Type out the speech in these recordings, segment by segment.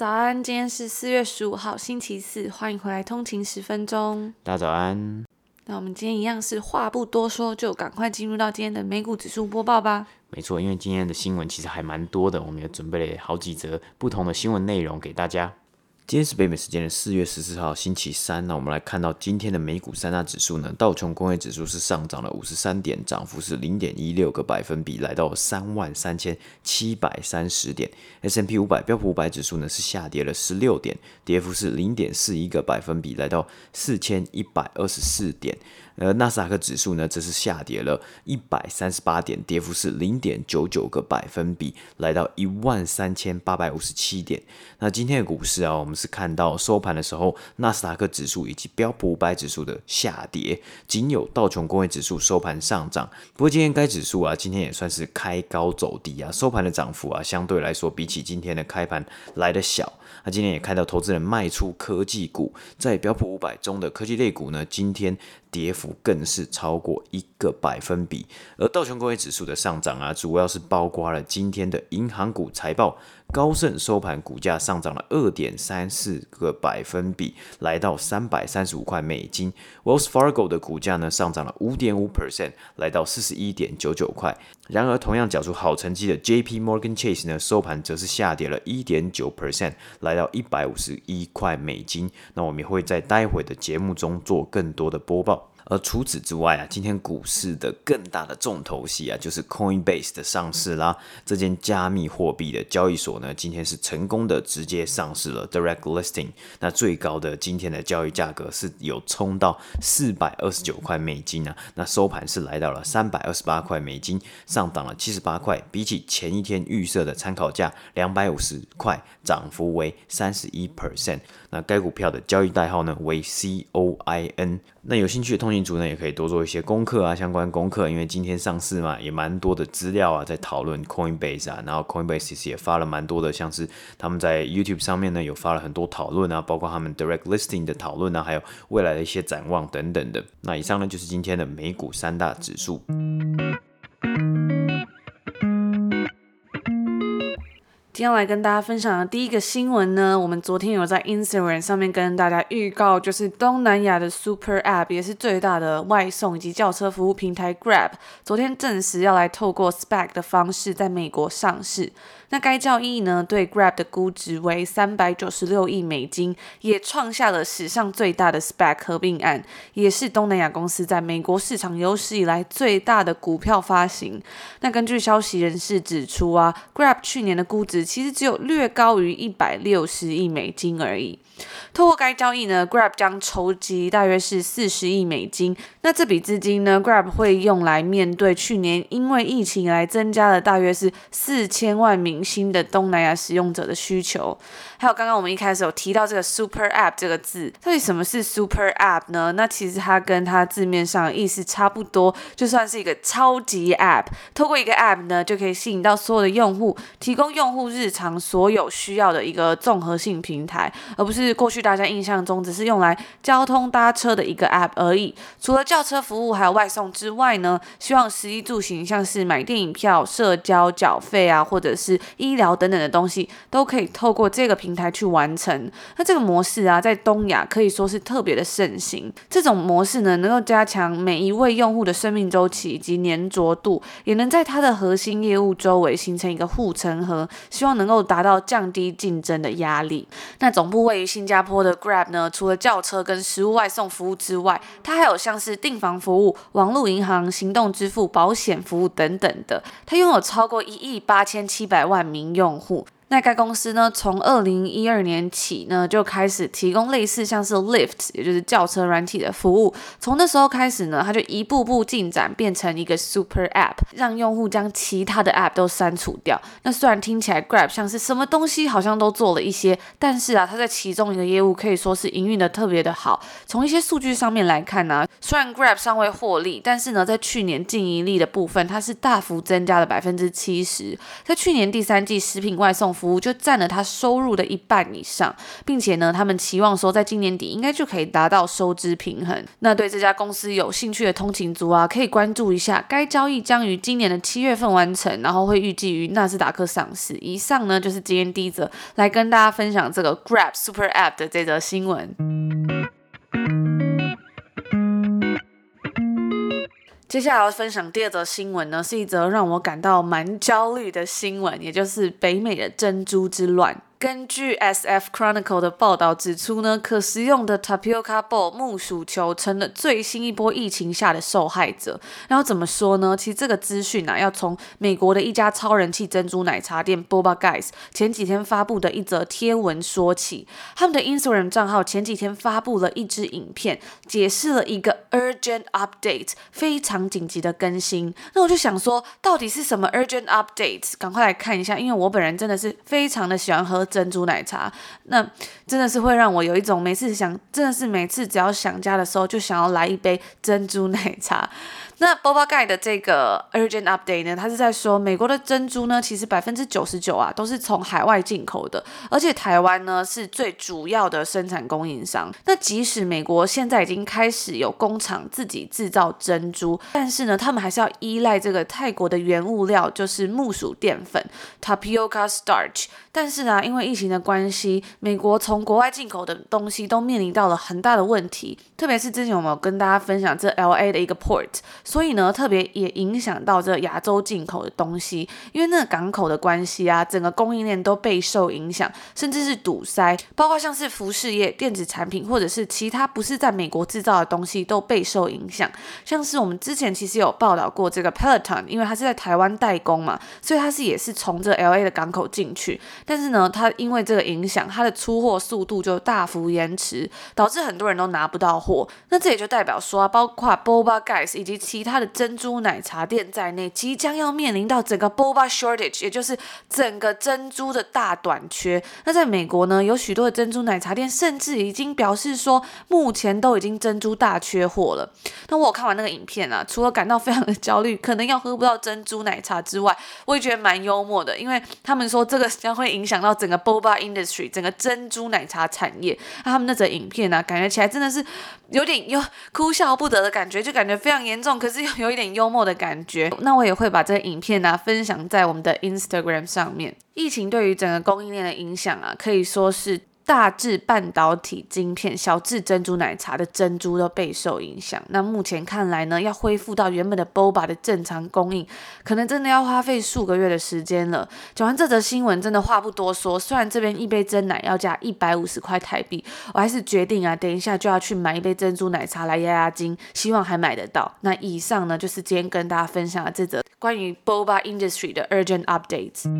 早安，今天是四月十五号，星期四，欢迎回来通勤十分钟。大家早安。那我们今天一样是话不多说，就赶快进入到今天的美股指数播报吧。没错，因为今天的新闻其实还蛮多的，我们也准备了好几则不同的新闻内容给大家。今天是北美时间的四月十四号，星期三。那我们来看到今天的美股三大指数呢，道琼工业指数是上涨了五十三点，涨幅是零点一六个百分比，来到三万三千七百三十点。S&P 五百标普五百指数呢是下跌了十六点，跌幅是零点四一个百分比，来到四千一百二十四点。而纳斯达克指数呢，则是下跌了一百三十八点，跌幅是零点九九个百分比，来到一万三千八百五十七点。那今天的股市啊，我们是看到收盘的时候，纳斯达克指数以及标普五百指数的下跌，仅有道琼工业指数收盘上涨。不过今天该指数啊，今天也算是开高走低啊，收盘的涨幅啊，相对来说比起今天的开盘来得小。那今天也看到投资人卖出科技股，在标普五百中的科技类股呢，今天。跌幅更是超过一个百分比，而道琼工业指数的上涨啊，主要是包括了今天的银行股财报。高盛收盘股价上涨了二点三四个百分比，来到三百三十五块美金。Wells Fargo 的股价呢上涨了五点五 percent，来到四十一点九九块。然而，同样缴出好成绩的 JP Morgan Chase 呢收盘则是下跌了一点九 percent，来到一百五十一块美金。那我们也会在待会的节目中做更多的播报。而除此之外啊，今天股市的更大的重头戏啊，就是 Coinbase 的上市啦。这间加密货币的交易所呢，今天是成功的直接上市了 Direct Listing。那最高的今天的交易价格是有冲到四百二十九块美金啊，那收盘是来到了三百二十八块美金，上涨了七十八块，比起前一天预设的参考价两百五十块，涨幅为三十一 percent。那该股票的交易代号呢为 COIN。那有兴趣的通族呢，也可以多做一些功课啊，相关功课，因为今天上市嘛，也蛮多的资料啊，在讨论 Coinbase 啊，然后 Coinbase 其实也发了蛮多的，像是他们在 YouTube 上面呢，有发了很多讨论啊，包括他们 Direct Listing 的讨论啊，还有未来的一些展望等等的。那以上呢，就是今天的美股三大指数。今天来跟大家分享的第一个新闻呢，我们昨天有在 Instagram 上面跟大家预告，就是东南亚的 Super App，也是最大的外送以及叫车服务平台 Grab，昨天证实要来透过 Spec 的方式在美国上市。那该交易呢，对 Grab 的估值为三百九十六亿美金，也创下了史上最大的 SPAC 合并案，也是东南亚公司在美国市场有史以来最大的股票发行。那根据消息人士指出啊，Grab 去年的估值其实只有略高于一百六十亿美金而已。透过该交易呢，Grab 将筹集大约是四十亿美金。那这笔资金呢，Grab 会用来面对去年因为疫情来增加了大约是四千万明星的东南亚使用者的需求。还有刚刚我们一开始有提到这个 Super App 这个字，到底什么是 Super App 呢？那其实它跟它字面上的意思差不多，就算是一个超级 App。透过一个 App 呢，就可以吸引到所有的用户，提供用户日常所有需要的一个综合性平台，而不是。过去大家印象中只是用来交通搭车的一个 App 而已。除了叫车服务还有外送之外呢，希望食衣住行，像是买电影票、社交缴费啊，或者是医疗等等的东西，都可以透过这个平台去完成。那这个模式啊，在东亚可以说是特别的盛行。这种模式呢，能够加强每一位用户的生命周期以及粘着度，也能在它的核心业务周围形成一个护城河，希望能够达到降低竞争的压力。那总部位于新新加坡的 Grab 呢，除了轿车跟食物外送服务之外，它还有像是订房服务、网络银行、行动支付、保险服务等等的。它拥有超过一亿八千七百万名用户。那该公司呢，从二零一二年起呢，就开始提供类似像是 Lift，也就是轿车软体的服务。从那时候开始呢，它就一步步进展，变成一个 Super App，让用户将其他的 App 都删除掉。那虽然听起来 Grab 像是什么东西好像都做了一些，但是啊，它在其中一个业务可以说是营运的特别的好。从一些数据上面来看呢，虽然 Grab 尚未获利，但是呢，在去年净盈利的部分，它是大幅增加了百分之七十。在去年第三季，食品外送服务就占了他收入的一半以上，并且呢，他们期望说在今年底应该就可以达到收支平衡。那对这家公司有兴趣的通勤族啊，可以关注一下，该交易将于今年的七月份完成，然后会预计于纳斯达克上市。以上呢就是今天第一则来跟大家分享这个 Grab Super App 的这则新闻。接下来要分享第二则新闻呢，是一则让我感到蛮焦虑的新闻，也就是北美的珍珠之乱。根据 SF Chronicle 的报道指出呢，可食用的 Tapioca Bowl 木薯球成了最新一波疫情下的受害者。然后怎么说呢？其实这个资讯啊，要从美国的一家超人气珍珠奶茶店 Boba Guys 前几天发布的一则贴文说起。他们的 Instagram 账号前几天发布了一支影片，解释了一个 Urgent Update，非常紧急的更新。那我就想说，到底是什么 Urgent Update？赶快来看一下，因为我本人真的是非常的喜欢喝。珍珠奶茶，那真的是会让我有一种每次想，真的是每次只要想家的时候，就想要来一杯珍珠奶茶。那 Boba Guy 的这个 Urgent Update 呢，它是在说美国的珍珠呢，其实百分之九十九啊都是从海外进口的，而且台湾呢是最主要的生产供应商。那即使美国现在已经开始有工厂自己制造珍珠，但是呢，他们还是要依赖这个泰国的原物料，就是木薯淀粉 Tapioca Starch。但是呢，因为疫情的关系，美国从国外进口的东西都面临到了很大的问题，特别是之前我们有跟大家分享这 LA 的一个 port。所以呢，特别也影响到这亚洲进口的东西，因为那个港口的关系啊，整个供应链都备受影响，甚至是堵塞，包括像是服饰业、电子产品或者是其他不是在美国制造的东西都备受影响。像是我们之前其实有报道过这个 Peloton，因为它是在台湾代工嘛，所以它是也是从这 LA 的港口进去，但是呢，它因为这个影响，它的出货速度就大幅延迟，导致很多人都拿不到货。那这也就代表说啊，包括 Boba Guys 以及其他的珍珠奶茶店在内，即将要面临到整个 boba shortage，也就是整个珍珠的大短缺。那在美国呢，有许多的珍珠奶茶店甚至已经表示说，目前都已经珍珠大缺货了。那我看完那个影片啊，除了感到非常的焦虑，可能要喝不到珍珠奶茶之外，我也觉得蛮幽默的，因为他们说这个将会影响到整个 boba industry，整个珍珠奶茶产业。那他们那则影片啊，感觉起来真的是有点有哭笑不得的感觉，就感觉非常严重。可是又有一点幽默的感觉，那我也会把这个影片呢、分享在我们的 Instagram 上面。疫情对于整个供应链的影响啊，可以说是。大至半导体晶片，小至珍珠奶茶的珍珠都备受影响。那目前看来呢，要恢复到原本的 Boba 的正常供应，可能真的要花费数个月的时间了。讲完这则新闻，真的话不多说。虽然这边一杯珍奶要价一百五十块台币，我还是决定啊，等一下就要去买一杯珍珠奶茶来压压惊，希望还买得到。那以上呢，就是今天跟大家分享的这则关于 Boba Industry 的 Urgent Updates。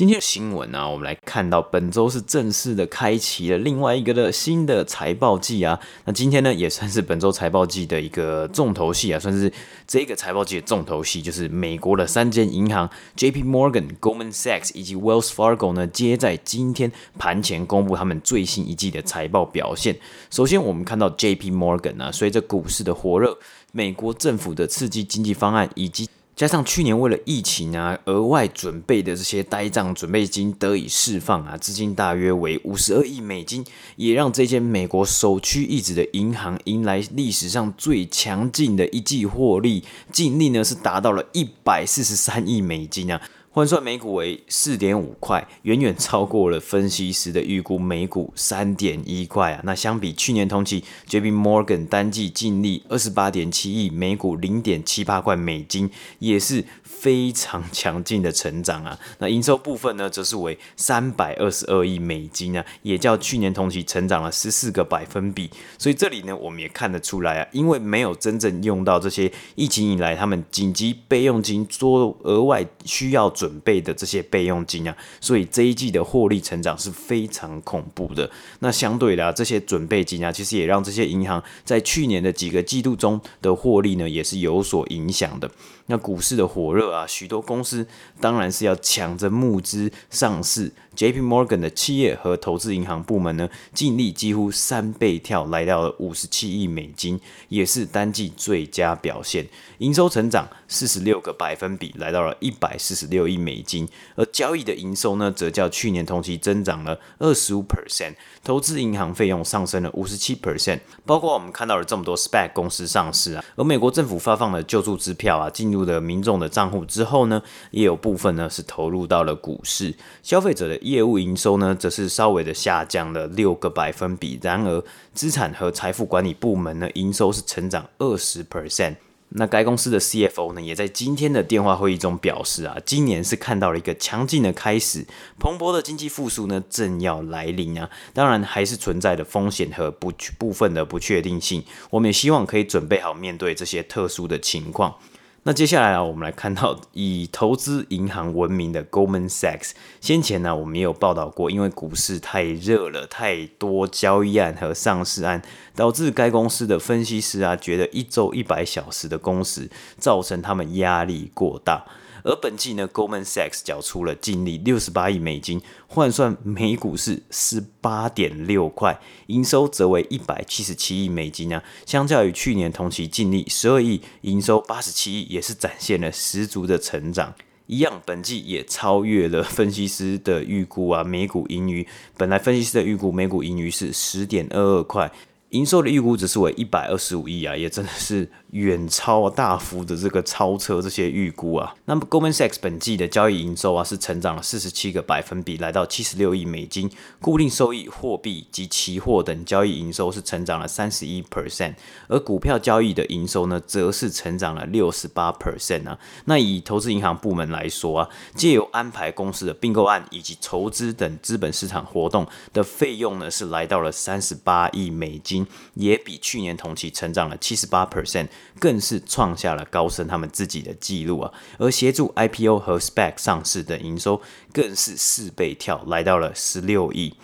今天的新闻呢、我们来看到本周是正式的开启了另外一个的新的财报季啊。那今天呢，也算是本周财报季的一个重头戏啊，算是这个财报季的重头戏，就是美国的三间银行 J.P. Morgan、Goldman Sachs 以及 Wells Fargo 呢，皆在今天盘前公布他们最新一季的财报表现。首先，我们看到 J.P. Morgan 啊，随着股市的火热，美国政府的刺激经济方案以及加上去年为了疫情啊，额外准备的这些呆账准备金得以释放啊，资金大约为五十二亿美金，也让这间美国首屈一指的银行迎来历史上最强劲的一季获利，净利呢是达到了一百四十三亿美金啊。换算每股为四点五块，远远超过了分析师的预估每股三点一块啊。那相比去年同期，JP Morgan 单季净利二十八点七亿，每股零点七八块美金，也是非常强劲的成长啊。那营收部分呢，则是为三百二十二亿美金啊，也较去年同期成长了十四个百分比。所以这里呢，我们也看得出来啊，因为没有真正用到这些疫情以来他们紧急备用金做额外需要。准备的这些备用金啊，所以这一季的获利成长是非常恐怖的。那相对的啊，这些准备金啊，其实也让这些银行在去年的几个季度中的获利呢，也是有所影响的。那股市的火热啊，许多公司当然是要抢着募资上市。JP Morgan 的企业和投资银行部门呢，净利几乎三倍跳，来到了五十七亿美金，也是单季最佳表现。营收成长四十六个百分比，来到了一百四十六亿美金。而交易的营收呢，则较去年同期增长了二十五 percent。投资银行费用上升了五十七 percent。包括我们看到了这么多 SPAC 公司上市啊，而美国政府发放的救助支票啊，进入了民众的账户之后呢，也有部分呢是投入到了股市。消费者的业务营收呢，则是稍微的下降了六个百分比。然而，资产和财富管理部门呢，营收是成长二十 percent。那该公司的 CFO 呢，也在今天的电话会议中表示啊，今年是看到了一个强劲的开始，蓬勃的经济复苏呢，正要来临啊。当然，还是存在的风险和不部分的不确定性。我们也希望可以准备好面对这些特殊的情况。那接下来啊，我们来看到以投资银行闻名的 Goldman Sachs。先前呢，我们也有报道过，因为股市太热了，太多交易案和上市案，导致该公司的分析师啊，觉得一周一百小时的工时，造成他们压力过大。而本季呢，Goldman Sachs 缴出了净利六十八亿美金，换算每股是十八点六块，营收则为一百七十七亿美金啊。相较于去年同期净利十二亿，营收八十七亿，也是展现了十足的成长。一样，本季也超越了分析师的预估啊，每股盈余本来分析师的预估每股盈余是十点二二块。营收的预估值是为一百二十五亿啊，也真的是远超大幅的这个超车这些预估啊。那么 Goldman Sachs 本季的交易营收啊是成长了四十七个百分比，来到七十六亿美金。固定收益、货币及期货等交易营收是成长了三十一 percent，而股票交易的营收呢，则是成长了六十八 percent 啊。那以投资银行部门来说啊，借由安排公司的并购案以及筹资等资本市场活动的费用呢，是来到了三十八亿美金。也比去年同期成长了七十八 percent，更是创下了高盛他们自己的记录啊！而协助 IPO 和 SPAC 上市的营收更是四倍跳，来到了十六亿。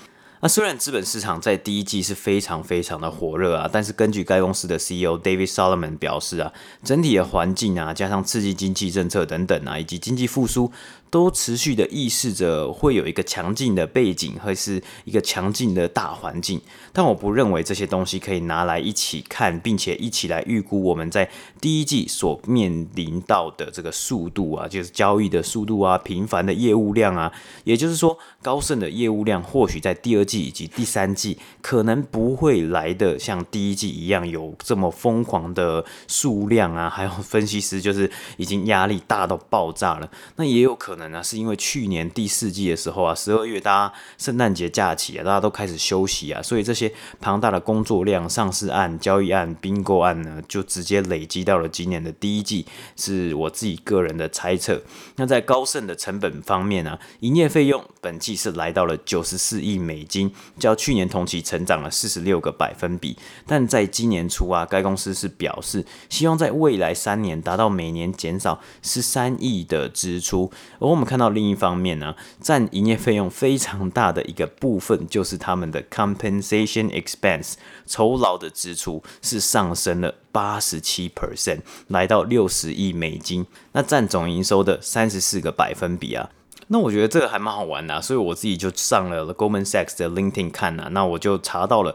那虽然资本市场在第一季是非常非常的火热啊，但是根据该公司的 CEO David Solomon 表示啊，整体的环境啊，加上刺激经济政策等等啊，以及经济复苏。都持续的预示着会有一个强劲的背景，会是一个强劲的大环境。但我不认为这些东西可以拿来一起看，并且一起来预估我们在第一季所面临到的这个速度啊，就是交易的速度啊，频繁的业务量啊。也就是说，高盛的业务量或许在第二季以及第三季可能不会来的像第一季一样有这么疯狂的数量啊，还有分析师就是已经压力大到爆炸了。那也有可。那，是因为去年第四季的时候啊，十二月大家圣诞节假期啊，大家都开始休息啊，所以这些庞大的工作量、上市案、交易案、并购案呢，就直接累积到了今年的第一季，是我自己个人的猜测。那在高盛的成本方面呢，营业费用本季是来到了九十四亿美金，较去年同期成长了四十六个百分比。但在今年初啊，该公司是表示希望在未来三年达到每年减少十三亿的支出。而我们看到另一方面呢，占营业费用非常大的一个部分，就是他们的 compensation expense 酬劳的支出是上升了八十七 percent，来到六十亿美金，那占总营收的三十四个百分比啊。那我觉得这个还蛮好玩的啊，所以我自己就上了 Goldman Sachs 的 LinkedIn 看啊，那我就查到了。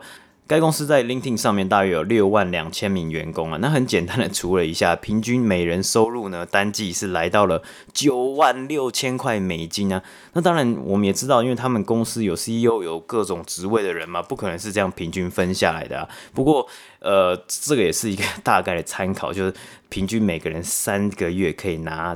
该公司在 LinkedIn 上面大约有六万两千名员工啊，那很简单的除了一下，平均每人收入呢，单季是来到了九万六千块美金啊。那当然我们也知道，因为他们公司有 CEO 有各种职位的人嘛，不可能是这样平均分下来的啊。不过呃，这个也是一个大概的参考，就是平均每个人三个月可以拿。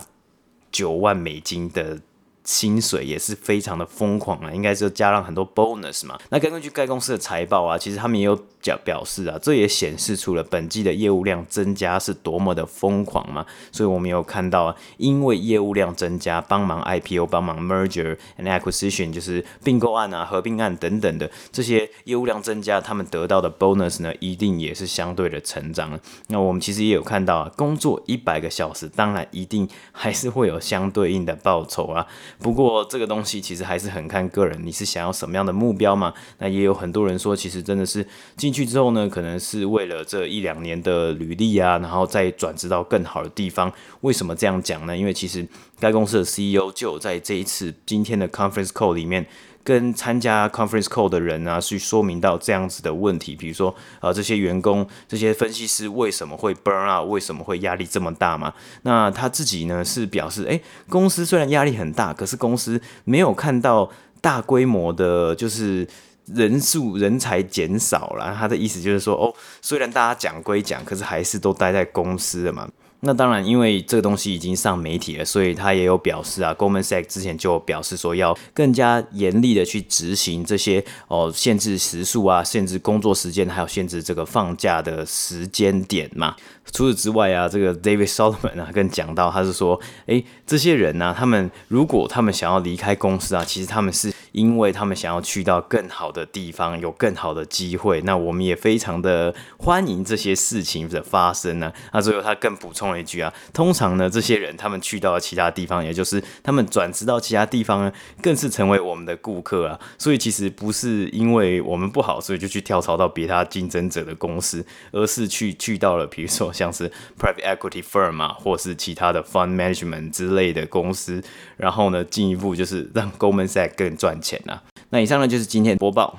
九万美金的。薪水也是非常的疯狂啊，应该是加上很多 bonus 嘛。那根据该公司的财报啊，其实他们也有表表示啊，这也显示出了本季的业务量增加是多么的疯狂嘛。所以我们有看到啊，因为业务量增加，帮忙 IPO、帮忙 merger and acquisition，就是并购案啊、合并案等等的这些业务量增加，他们得到的 bonus 呢，一定也是相对的成长。那我们其实也有看到啊，工作一百个小时，当然一定还是会有相对应的报酬啊。不过这个东西其实还是很看个人，你是想要什么样的目标嘛？那也有很多人说，其实真的是进去之后呢，可能是为了这一两年的履历啊，然后再转职到更好的地方。为什么这样讲呢？因为其实该公司的 CEO 就有在这一次今天的 conference call 里面。跟参加 conference call 的人啊，去说明到这样子的问题，比如说，呃，这些员工、这些分析师为什么会 burn out，为什么会压力这么大嘛？那他自己呢是表示，诶，公司虽然压力很大，可是公司没有看到大规模的，就是人数人才减少了。他的意思就是说，哦，虽然大家讲归讲，可是还是都待在公司的嘛。那当然，因为这个东西已经上媒体了，所以他也有表示啊，Goldman Sachs 之前就表示说要更加严厉的去执行这些哦，限制时数啊，限制工作时间，还有限制这个放假的时间点嘛。除此之外啊，这个 David Solomon 啊，更讲到他是说，诶，这些人呢、啊，他们如果他们想要离开公司啊，其实他们是因为他们想要去到更好的地方，有更好的机会。那我们也非常的欢迎这些事情的发生呢、那最后他更补充了一句啊，通常呢，这些人他们去到了其他地方，也就是他们转职到其他地方呢，更是成为我们的顾客啊。所以其实不是因为我们不好，所以就去跳槽到别他竞争者的公司，而是去去到了比如说。像是 private equity firm 啊，或是其他的 fund management 之类的公司，然后呢，进一步就是让 Goldman Sachs 更赚钱啊。那以上呢就是今天的播报。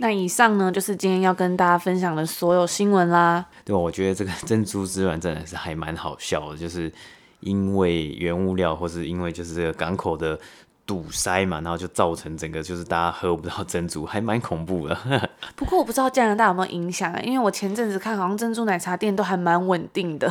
那以上呢就是今天要跟大家分享的所有新闻啦。对，我觉得这个珍珠之卵真的是还蛮好笑的，就是因为原物料，或是因为就是这个港口的。堵塞嘛，然后就造成整个就是大家喝不到珍珠，还蛮恐怖的。不过我不知道加拿大有没有影响啊，因为我前阵子看好像珍珠奶茶店都还蛮稳定的，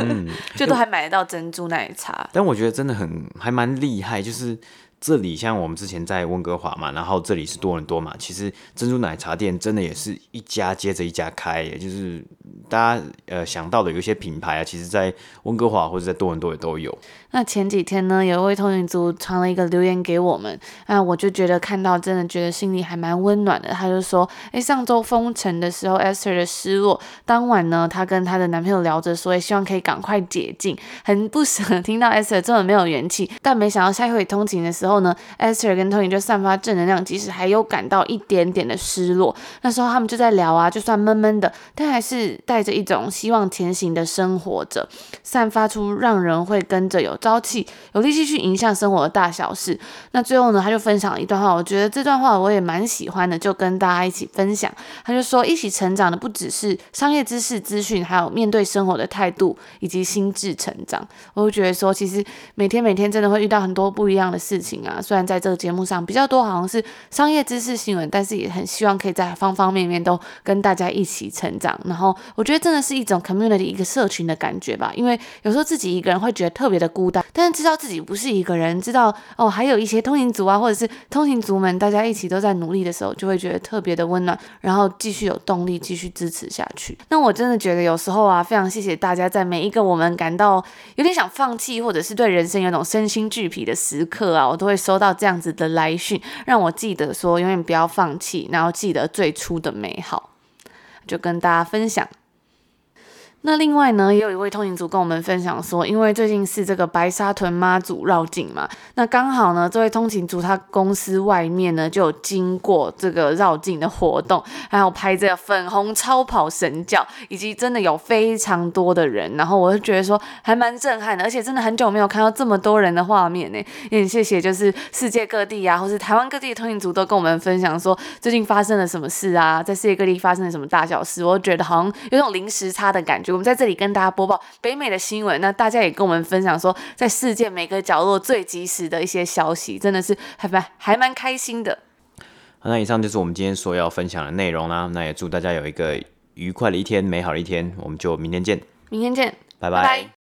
嗯、就都还买得到珍珠奶茶。但我觉得真的很还蛮厉害，就是。这里像我们之前在温哥华嘛，然后这里是多伦多嘛，其实珍珠奶茶店真的也是一家接着一家开，也就是大家呃想到的有一些品牌啊，其实在温哥华或者在多伦多也都有。那前几天呢，有一位通勤族传了一个留言给我们，那我就觉得看到真的觉得心里还蛮温暖的。他就说，哎，上周封城的时候，Esther 的失落，当晚呢，她跟她的男朋友聊着，说希望可以赶快解禁，很不舍听到 Esther 这么没有元气，但没想到下一回通勤的时候。呢，Esther 跟通勤就散发正能量，即使还有感到一点点的失落。那时候他们就在聊啊，就算闷闷的，但还是带带着一种希望前行的生活着，散发出让人会跟着有朝气、有力气去影响生活的大小事。那最后呢，他就分享了一段话，我觉得这段话我也蛮喜欢的，就跟大家一起分享。他就说，一起成长的不只是商业知识资讯，还有面对生活的态度以及心智成长。我就觉得说，其实每天每天真的会遇到很多不一样的事情。啊，虽然在这个节目上比较多好像是商业知识新闻，但是也很希望可以在方方面面都跟大家一起成长。然后我觉觉得真的是一种 community 一个社群的感觉吧，因为有时候自己一个人会觉得特别的孤单，但是知道自己不是一个人，知道哦还有一些通行族啊，或者是通行族们，大家一起都在努力的时候，就会觉得特别的温暖，然后继续有动力继续支持下去。那我真的觉得有时候啊，非常谢谢大家在每一个我们感到有点想放弃，或者是对人生有种身心俱疲的时刻啊，我都会收到这样子的来讯，让我记得说永远不要放弃，然后记得最初的美好，就跟大家分享。那另外呢，也有一位通勤族跟我们分享说，因为最近是这个白沙屯妈祖绕境嘛，那刚好呢，这位通勤族他公司外面呢就有经过这个绕境的活动，还有拍这个粉红超跑神轿，以及真的有非常多的人，然后我就觉得说还蛮震撼的，而且真的很久没有看到这么多人的画面呢，也很谢谢就是世界各地啊，或是台湾各地的通勤族都跟我们分享说最近发生了什么事啊，在世界各地发生了什么大小事，我觉得好像有种零时差的感觉。我们在这里跟大家播报北美的新闻，那大家也跟我们分享说，在世界每个角落最及时的一些消息，真的是还蛮还蛮开心的。好，那以上就是我们今天所要分享的内容啦。那也祝大家有一个愉快的一天，美好的一天，我们就明天见。明天见，拜拜。拜拜。